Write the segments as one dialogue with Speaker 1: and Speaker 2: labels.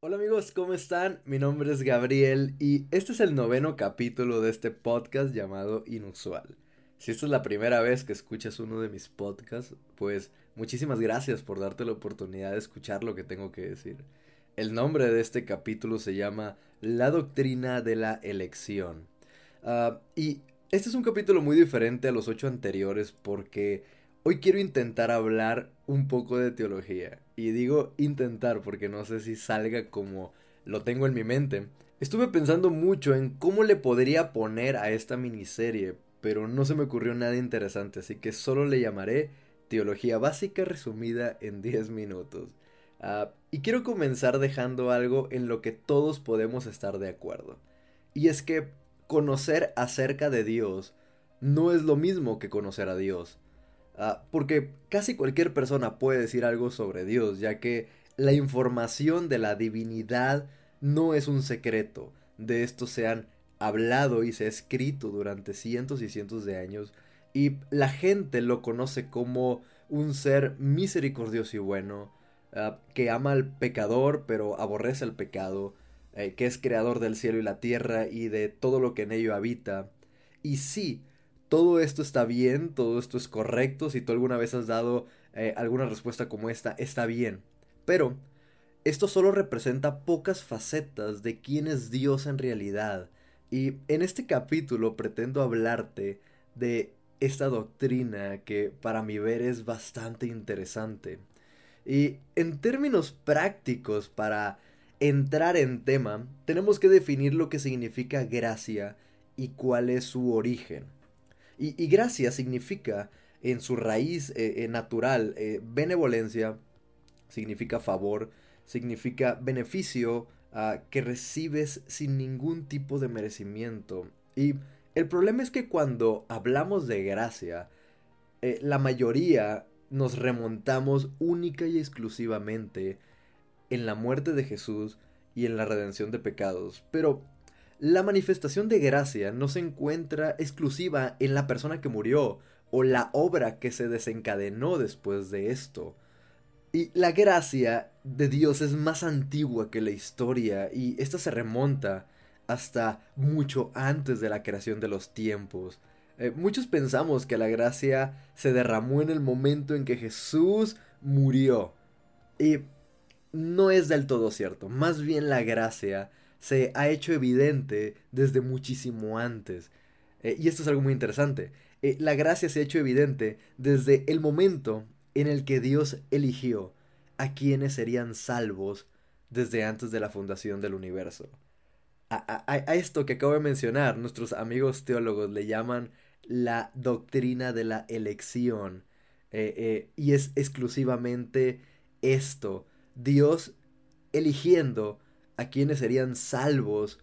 Speaker 1: Hola amigos, ¿cómo están? Mi nombre es Gabriel y este es el noveno capítulo de este podcast llamado Inusual. Si esta es la primera vez que escuchas uno de mis podcasts, pues muchísimas gracias por darte la oportunidad de escuchar lo que tengo que decir. El nombre de este capítulo se llama La doctrina de la elección. Ah, y este es un capítulo muy diferente a los ocho anteriores porque hoy quiero intentar hablar un poco de teología. Y digo intentar porque no sé si salga como lo tengo en mi mente. Estuve pensando mucho en cómo le podría poner a esta miniserie, pero no se me ocurrió nada interesante, así que solo le llamaré Teología Básica resumida en 10 minutos. Ah, y quiero comenzar dejando algo en lo que todos podemos estar de acuerdo. Y es que conocer acerca de Dios no es lo mismo que conocer a Dios. Ah, porque casi cualquier persona puede decir algo sobre Dios, ya que la información de la divinidad no es un secreto. De esto se han hablado y se ha escrito durante cientos y cientos de años y la gente lo conoce como un ser misericordioso y bueno, ah, que ama al pecador pero aborrece el pecado, eh, que es creador del cielo y la tierra y de todo lo que en ello habita. Y sí, todo esto está bien, todo esto es correcto, si tú alguna vez has dado eh, alguna respuesta como esta, está bien. Pero esto solo representa pocas facetas de quién es Dios en realidad. Y en este capítulo pretendo hablarte de esta doctrina que para mi ver es bastante interesante. Y en términos prácticos, para entrar en tema, tenemos que definir lo que significa gracia y cuál es su origen. Y, gracia significa en su raíz eh, eh, natural eh, benevolencia, significa favor, significa beneficio ah, que recibes sin ningún tipo de merecimiento. Y el problema es que cuando hablamos de gracia, la mayoría nos remontamos única y exclusivamente en la muerte de Jesús y en la redención de pecados. Pero la manifestación de gracia no se encuentra exclusiva en la persona que murió o la obra que se desencadenó después de esto. Y la gracia de Dios es más antigua que la historia y esta se remonta hasta mucho antes de la creación de los tiempos. Eh, muchos pensamos que la gracia se derramó en el momento en que Jesús murió. Y no es del todo cierto. Más bien la gracia se ha hecho evidente desde muchísimo antes. Eh, y esto es algo muy interesante. Eh, la gracia se ha hecho evidente desde el momento en el que Dios eligió a quienes serían salvos desde antes de la fundación del universo. A, esto que acabo de mencionar, nuestros amigos teólogos le llaman la doctrina de la elección. Eh, y es exclusivamente esto. Dios eligiendo a quienes serían salvos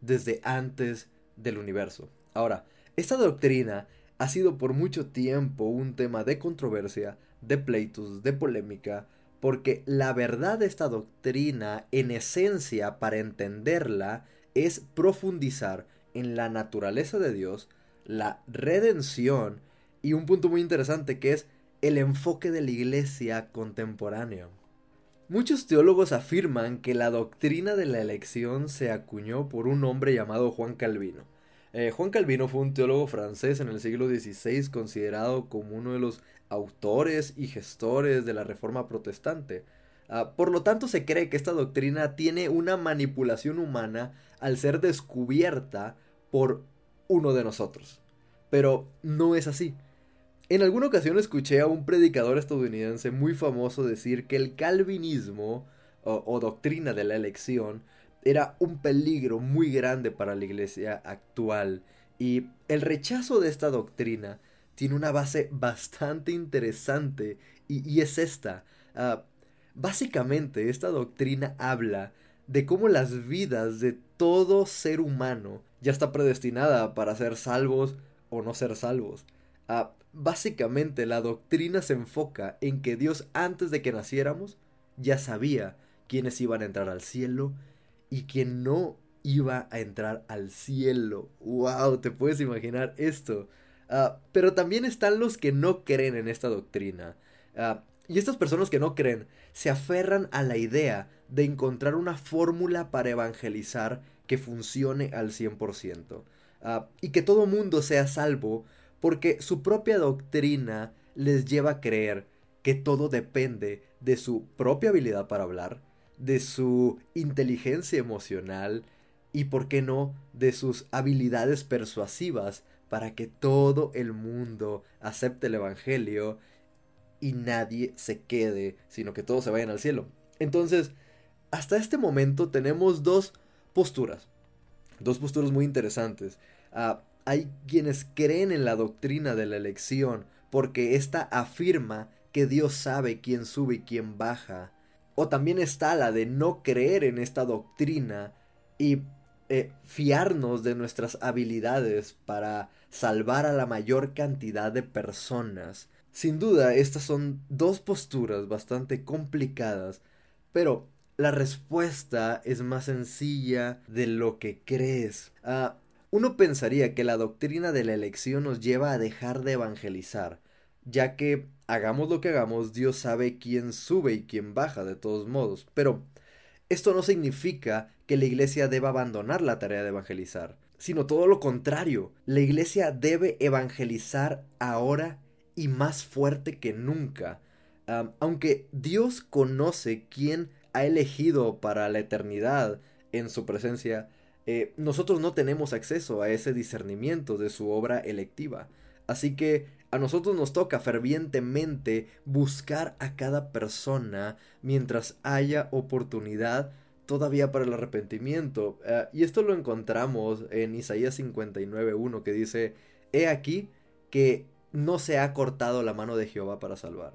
Speaker 1: desde antes del universo. Ahora, esta doctrina ha sido por mucho tiempo un tema de controversia, de pleitos, de polémica, porque la verdad de esta doctrina, en esencia, para entenderla, es profundizar en la naturaleza de Dios, la redención y un punto muy interesante que es el enfoque de la iglesia contemporánea. Muchos teólogos afirman que la doctrina de la elección se acuñó por un hombre llamado Juan Calvino. Eh, Juan Calvino fue un teólogo francés en el siglo XVI considerado como uno de los autores y gestores de la Reforma Protestante. Ah, por lo tanto, se cree que esta doctrina tiene una manipulación humana al ser descubierta por uno de nosotros. Pero no es así. En alguna ocasión escuché a un predicador estadounidense muy famoso decir que el calvinismo o, doctrina de la elección era un peligro muy grande para la iglesia actual y el rechazo de esta doctrina tiene una base bastante interesante y, es esta. Ah, básicamente esta doctrina habla de cómo las vidas de todo ser humano ya está predestinada para ser salvos o no ser salvos. Ah, básicamente la doctrina se enfoca en que Dios antes de que naciéramos ya sabía quiénes iban a entrar al cielo y quién no iba a entrar al cielo. ¡Wow! ¿Te puedes imaginar esto? Ah, pero también están los que no creen en esta doctrina. Ah, Y estas personas que no creen se aferran a la idea de encontrar una fórmula para evangelizar que funcione al 100%. Ah, y que todo mundo sea salvo porque su propia doctrina les lleva a creer que todo depende de su propia habilidad para hablar, de su inteligencia emocional y, por qué no, de sus habilidades persuasivas para que todo el mundo acepte el Evangelio y nadie se quede, sino que todos se vayan al cielo. Entonces, hasta este momento tenemos dos posturas, dos posturas muy interesantes. Ah, hay quienes creen en la doctrina de la elección porque ésta afirma que Dios sabe quién sube y quién baja. O también está la de no creer en esta doctrina y eh, fiarnos de nuestras habilidades para salvar a la mayor cantidad de personas. Sin duda, estas son dos posturas bastante complicadas, pero la respuesta es más sencilla de lo que crees. Ah, uno pensaría que la doctrina de la elección nos lleva a dejar de evangelizar, ya que hagamos lo que hagamos, Dios sabe quién sube y quién baja de todos modos. Pero esto no significa que la iglesia deba abandonar la tarea de evangelizar, sino todo lo contrario. La iglesia debe evangelizar ahora y más fuerte que nunca. aunque Dios conoce quién ha elegido para la eternidad en su presencia, eh, nosotros no tenemos acceso a ese discernimiento de su obra electiva. Así que a nosotros nos toca fervientemente buscar a cada persona mientras haya oportunidad todavía para el arrepentimiento. Eh, y esto lo encontramos en Isaías 59.1 que dice, He aquí que no se ha cortado la mano de Jehová para salvar,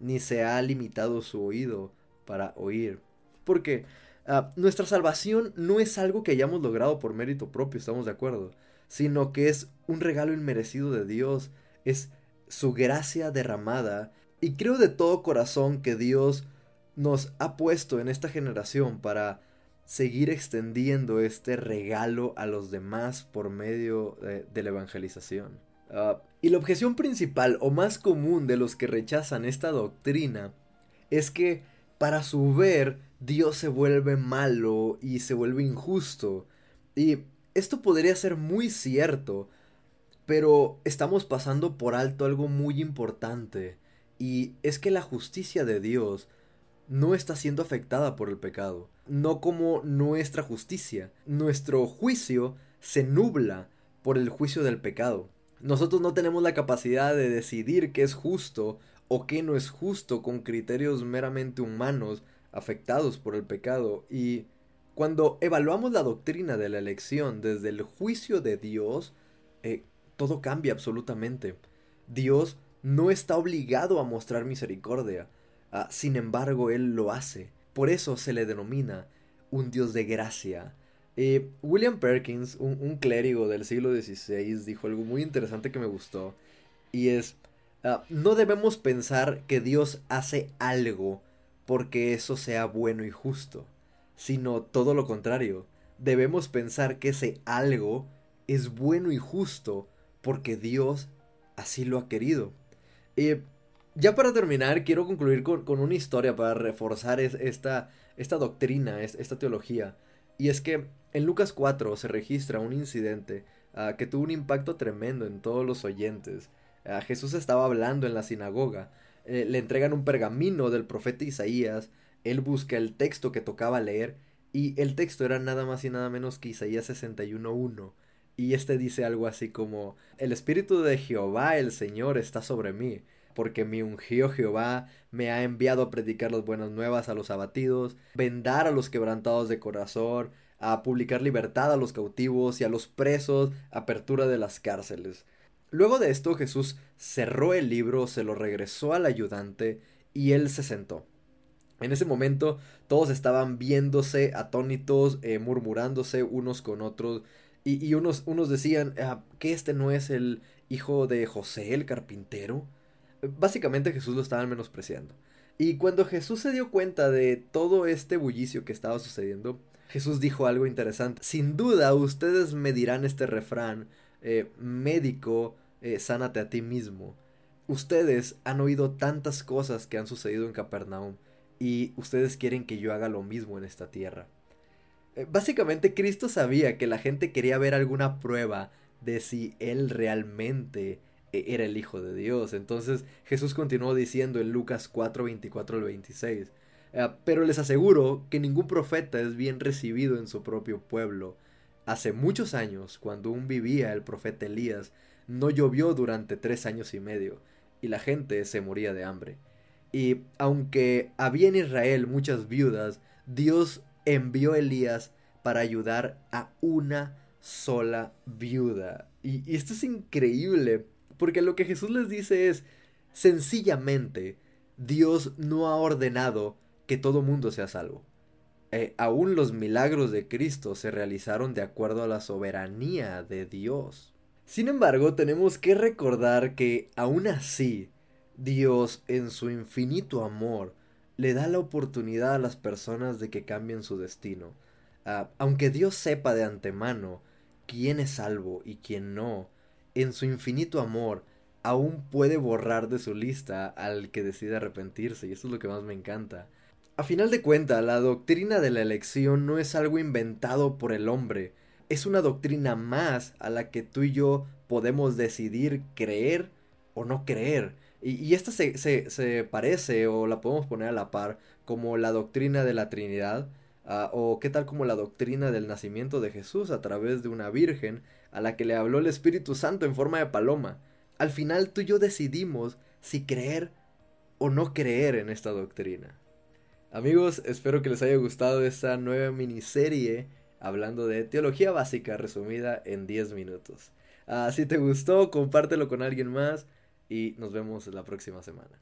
Speaker 1: ni se ha limitado su oído para oír. Porque ah, nuestra salvación no es algo que hayamos logrado por mérito propio, estamos de acuerdo, sino que es un regalo inmerecido de Dios, es su gracia derramada, y creo de todo corazón que Dios nos ha puesto en esta generación para seguir extendiendo este regalo a los demás por medio de, la evangelización. Ah, y la objeción principal o más común de los que rechazan esta doctrina es que para su ver Dios se vuelve malo y se vuelve injusto. Y esto podría ser muy cierto, pero estamos pasando por alto algo muy importante, y es que la justicia de Dios no está siendo afectada por el pecado, no como nuestra justicia. Nuestro juicio se nubla por el juicio del pecado. Nosotros no tenemos la capacidad de decidir qué es justo o qué no es justo con criterios meramente humanos afectados por el pecado y cuando evaluamos la doctrina de la elección desde el juicio de Dios, eh, todo cambia absolutamente. Dios no está obligado a mostrar misericordia, ah, sin embargo, Él lo hace. Por eso se le denomina un Dios de gracia. Eh, William Perkins, un, clérigo del siglo XVI, dijo algo muy interesante que me gustó, y es, ah, no debemos pensar que Dios hace algo porque eso sea bueno y justo sino todo lo contrario. Debemos pensar que ese algo es bueno y justo porque Dios así lo ha querido. Y ya para terminar, quiero concluir con, una historia para reforzar esta, esta doctrina, esta teología. Y es que en Lucas 4 se registra un incidente ah, que tuvo un impacto tremendo en todos los oyentes. Ah, Jesús estaba hablando en la sinagoga. Eh, le entregan un pergamino del profeta Isaías él busca el texto que tocaba leer y el texto era nada más y nada menos que Isaías 61.1. Y este dice algo así como, el Espíritu de Jehová el Señor está sobre mí, porque mi ungió Jehová me ha enviado a predicar las buenas nuevas a los abatidos, vendar a los quebrantados de corazón, a publicar libertad a los cautivos y a los presos, apertura de las cárceles. Luego de esto Jesús cerró el libro, se lo regresó al ayudante y él se sentó. En ese momento todos estaban viéndose atónitos, eh, murmurándose unos con otros, y, unos, unos decían ah, que este no es el hijo de José el carpintero. Básicamente Jesús lo estaban menospreciando. Y cuando Jesús se dio cuenta de todo este bullicio que estaba sucediendo, Jesús dijo algo interesante. Sin duda ustedes me dirán este refrán, eh, médico, eh, sánate a ti mismo. ustedes han oído tantas cosas que han sucedido en Capernaum y ustedes quieren que yo haga lo mismo en esta tierra. Eh, básicamente Cristo sabía que la gente quería ver alguna prueba de si él realmente eh, era el Hijo de Dios. Entonces Jesús continuó diciendo en Lucas 4, 24 al 26, eh, pero les aseguro que ningún profeta es bien recibido en su propio pueblo. Hace muchos años, cuando aún vivía el profeta Elías, no llovió durante tres años y medio, y la gente se moría de hambre. Y aunque había en Israel muchas viudas, Dios envió a Elías para ayudar a una sola viuda. Y, esto es increíble, porque lo que Jesús les dice es, sencillamente, Dios no ha ordenado que todo mundo sea salvo. Eh, aún los milagros de Cristo se realizaron de acuerdo a la soberanía de Dios. Sin embargo, tenemos que recordar que aún así, Dios, en su infinito amor, le da la oportunidad a las personas de que cambien su destino. Ah, aunque Dios sepa de antemano quién es salvo y quién no, en su infinito amor, aún puede borrar de su lista al que decide arrepentirse, y eso es lo que más me encanta. A final de cuentas, la doctrina de la elección no es algo inventado por el hombre, es una doctrina más a la que tú y yo podemos decidir creer o no creer. Y, esta se, se, parece o la podemos poner a la par como la doctrina de la Trinidad, ah, o qué tal como la doctrina del nacimiento de Jesús a través de una virgen a la que le habló el Espíritu Santo en forma de paloma. Al final tú y yo decidimos si creer o no creer en esta doctrina. Amigos, espero que les haya gustado esta nueva miniserie hablando de teología básica resumida en 10 minutos. Ah, si te gustó, compártelo con alguien más y nos vemos la próxima semana.